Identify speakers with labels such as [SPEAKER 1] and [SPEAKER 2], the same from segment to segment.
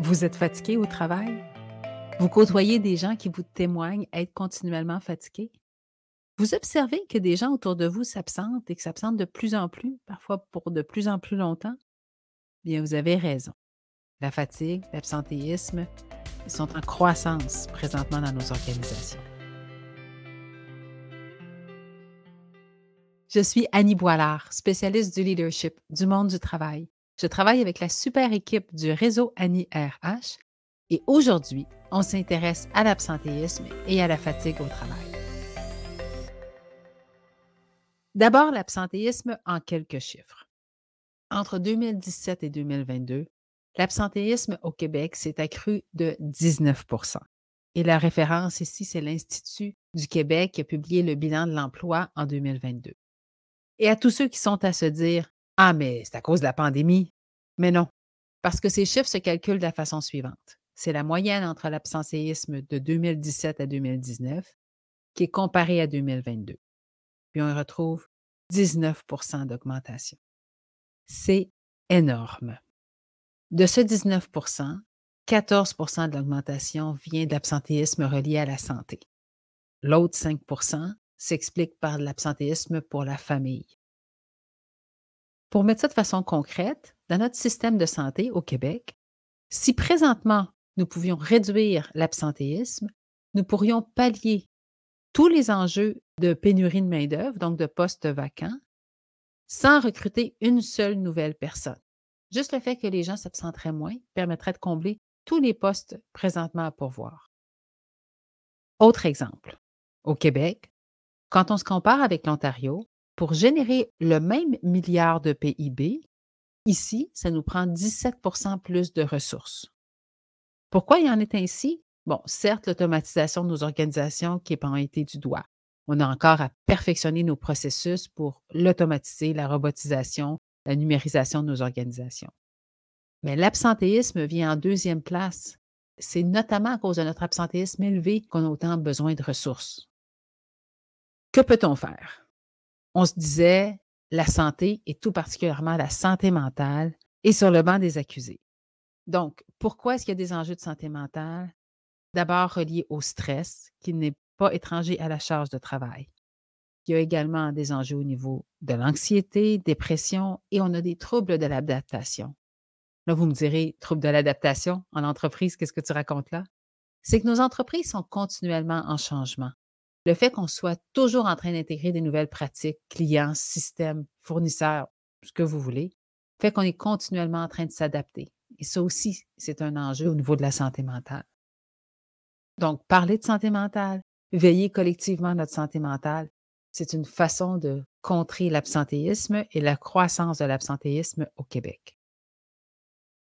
[SPEAKER 1] Vous êtes fatigué au travail? Vous côtoyez des gens qui vous témoignent être continuellement fatigués? Vous observez que des gens autour de vous s'absentent et que s'absentent de plus en plus, parfois pour de plus en plus longtemps? Bien, vous avez raison. La fatigue, l'absentéisme, sont en croissance présentement dans nos organisations. Je suis Annie Boilard, spécialiste du leadership, du monde du travail. Je travaille avec la super équipe du réseau Annie RH et aujourd'hui, on s'intéresse à l'absentéisme et à la fatigue au travail. D'abord, l'absentéisme en quelques chiffres. Entre 2017 et 2022, l'absentéisme au Québec s'est accru de 19% Et la référence ici, c'est l'Institut du Québec qui a publié le bilan de l'emploi en 2022. Et à tous ceux qui sont à se dire Ah, mais c'est à cause de la pandémie. Mais non, parce que ces chiffres se calculent de la façon suivante. C'est la moyenne entre l'absentéisme de 2017 à 2019 qui est comparée à 2022. Puis on retrouve 19% d'augmentation. C'est énorme. De ce 19% 14 de l'augmentation vient de l'absentéisme relié à la santé. L'autre 5% s'explique par l'absentéisme pour la famille. Pour mettre ça de façon concrète, dans notre système de santé au Québec, si présentement nous pouvions réduire l'absentéisme, nous pourrions pallier tous les enjeux de pénurie de main-d'œuvre, donc de postes vacants, sans recruter une seule nouvelle personne. Juste le fait que les gens s'absenteraient moins permettrait de combler tous les postes présentement à pourvoir. Autre exemple, au Québec, quand on se compare avec l'Ontario, pour générer le même milliard de PIB, ici, ça nous prend 17% plus de ressources. Pourquoi il en est ainsi? Bon, certes, l'automatisation de nos organisations qui est pointée du doigt. On a encore à perfectionner nos processus pour l'automatiser, la robotisation, la numérisation de nos organisations. Mais l'absentéisme vient en deuxième place. C'est notamment à cause de notre absentéisme élevé qu'on a autant besoin de ressources. Que peut-on faire? On se disait la santé et tout particulièrement la santé mentale est sur le banc des accusés. Donc, pourquoi est-ce qu'il y a des enjeux de santé mentale? D'abord reliés au stress, qui n'est pas étranger à la charge de travail. Il y a également des enjeux au niveau de l'anxiété, dépression et on a des troubles de l'adaptation. Là, vous me direz, troubles de l'adaptation en entreprise, qu'est-ce que tu racontes là? C'est que nos entreprises sont continuellement en changement le fait qu'on soit toujours en train d'intégrer des nouvelles pratiques, clients, systèmes, fournisseurs, ce que vous voulez, fait qu'on est continuellement en train de s'adapter. Et ça aussi, c'est un enjeu au niveau de la santé mentale. Donc, parler de santé mentale, veiller collectivement à notre santé mentale, c'est une façon de contrer l'absentéisme et la croissance de l'absentéisme au Québec.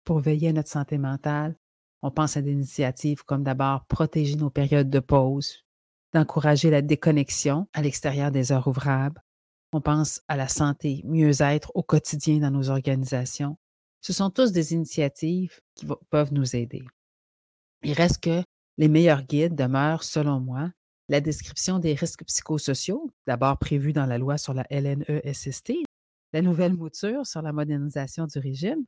[SPEAKER 1] Pour veiller à notre santé mentale, on pense à des initiatives comme d'abord protéger nos périodes de pause, d'encourager la déconnexion à l'extérieur des heures ouvrables. On pense à la santé, mieux-être au quotidien dans nos organisations. Ce sont tous des initiatives qui peuvent nous aider. Il reste que les meilleurs guides demeurent, selon moi, la description des risques psychosociaux, d'abord prévus dans la loi sur la LNESST, la nouvelle mouture sur la modernisation du régime.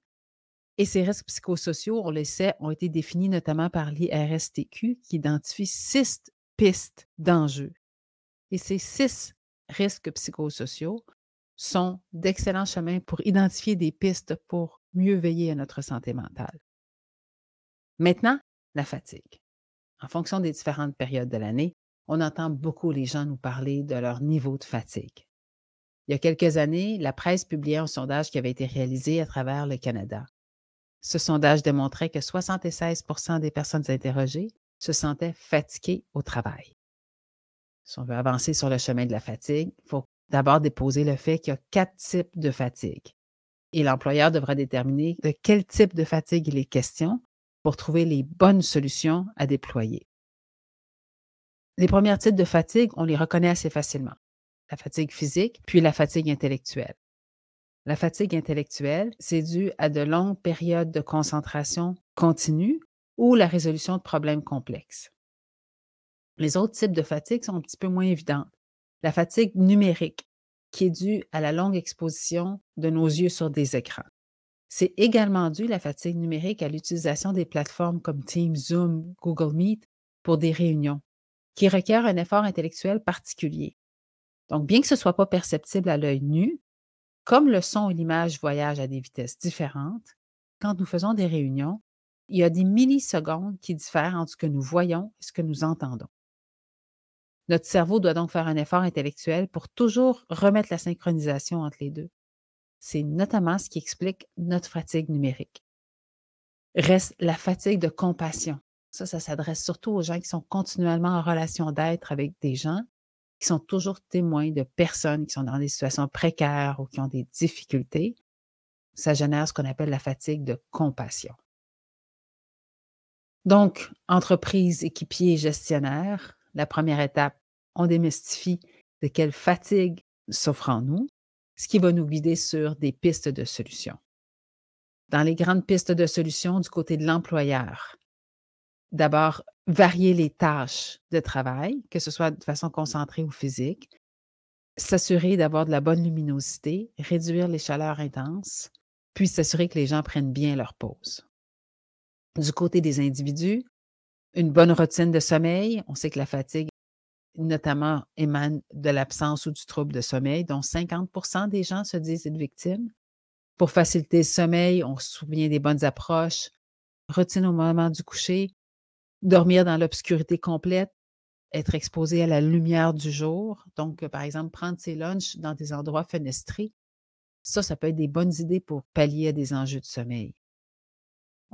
[SPEAKER 1] Et ces risques psychosociaux, on le sait, ont été définis notamment par l'IRSTQ qui identifie six pistes d'enjeux. Et ces six risques psychosociaux sont d'excellents chemins pour identifier des pistes pour mieux veiller à notre santé mentale. Maintenant, la fatigue. En fonction des différentes périodes de l'année, on entend beaucoup les gens nous parler de leur niveau de fatigue. Il y a quelques années, la presse publiait un sondage qui avait été réalisé à travers le Canada. Ce sondage démontrait que 76% des personnes interrogées se sentait fatigué au travail. Si on veut avancer sur le chemin de la fatigue, il faut d'abord déposer le fait qu'il y a quatre types de fatigue. Et l'employeur devra déterminer de quel type de fatigue il est question pour trouver les bonnes solutions à déployer. Les premiers types de fatigue, on les reconnaît assez facilement. La fatigue physique, puis la fatigue intellectuelle. La fatigue intellectuelle, c'est dû à de longues périodes de concentration continue ou la résolution de problèmes complexes. Les autres types de fatigue sont un petit peu moins évidentes. La fatigue numérique, qui est due à la longue exposition de nos yeux sur des écrans. C'est également dû, la fatigue numérique, à l'utilisation des plateformes comme Teams, Zoom, Google Meet pour des réunions, qui requièrent un effort intellectuel particulier. Donc, bien que ce soit pas perceptible à l'œil nu, comme le son et l'image voyagent à des vitesses différentes, quand nous faisons des réunions, il y a des millisecondes qui diffèrent entre ce que nous voyons et ce que nous entendons. Notre cerveau doit donc faire un effort intellectuel pour toujours remettre la synchronisation entre les deux. C'est notamment ce qui explique notre fatigue numérique. Reste la fatigue de compassion. Ça, ça s'adresse surtout aux gens qui sont continuellement en relation d'être avec des gens, qui sont toujours témoins de personnes qui sont dans des situations précaires ou qui ont des difficultés. Ça génère ce qu'on appelle la fatigue de compassion. Donc, entreprise, équipier, gestionnaire, la première étape, on démystifie de quelle fatigue s'offre en nous, ce qui va nous guider sur des pistes de solutions. Dans les grandes pistes de solutions du côté de l'employeur, d'abord, varier les tâches de travail, que ce soit de façon concentrée ou physique, s'assurer d'avoir de la bonne luminosité, réduire les chaleurs intenses, puis s'assurer que les gens prennent bien leur pause. Du côté des individus, une bonne routine de sommeil. On sait que la fatigue, notamment, émane de l'absence ou du trouble de sommeil, dont 50% des gens se disent être victimes. Pour faciliter le sommeil, on se souvient des bonnes approches, routine au moment du coucher, dormir dans l'obscurité complète, être exposé à la lumière du jour. Donc, par exemple, prendre ses lunchs dans des endroits fenestrés. Ça, ça peut être des bonnes idées pour pallier à des enjeux de sommeil.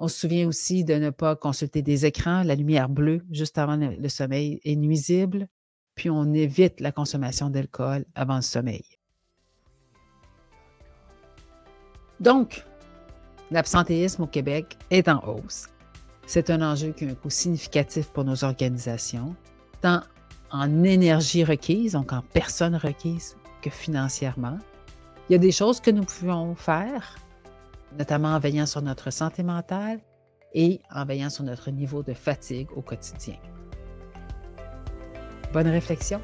[SPEAKER 1] On se souvient aussi de ne pas consulter des écrans. La lumière bleue juste avant le sommeil est nuisible. Puis on évite la consommation d'alcool avant le sommeil. Donc, l'absentéisme au Québec est en hausse. C'est un enjeu qui a un coût significatif pour nos organisations, tant en énergie requise, donc en personnes requises, que financièrement. Il y a des choses que nous pouvons faire notamment en veillant sur notre santé mentale et en veillant sur notre niveau de fatigue au quotidien. Bonne réflexion.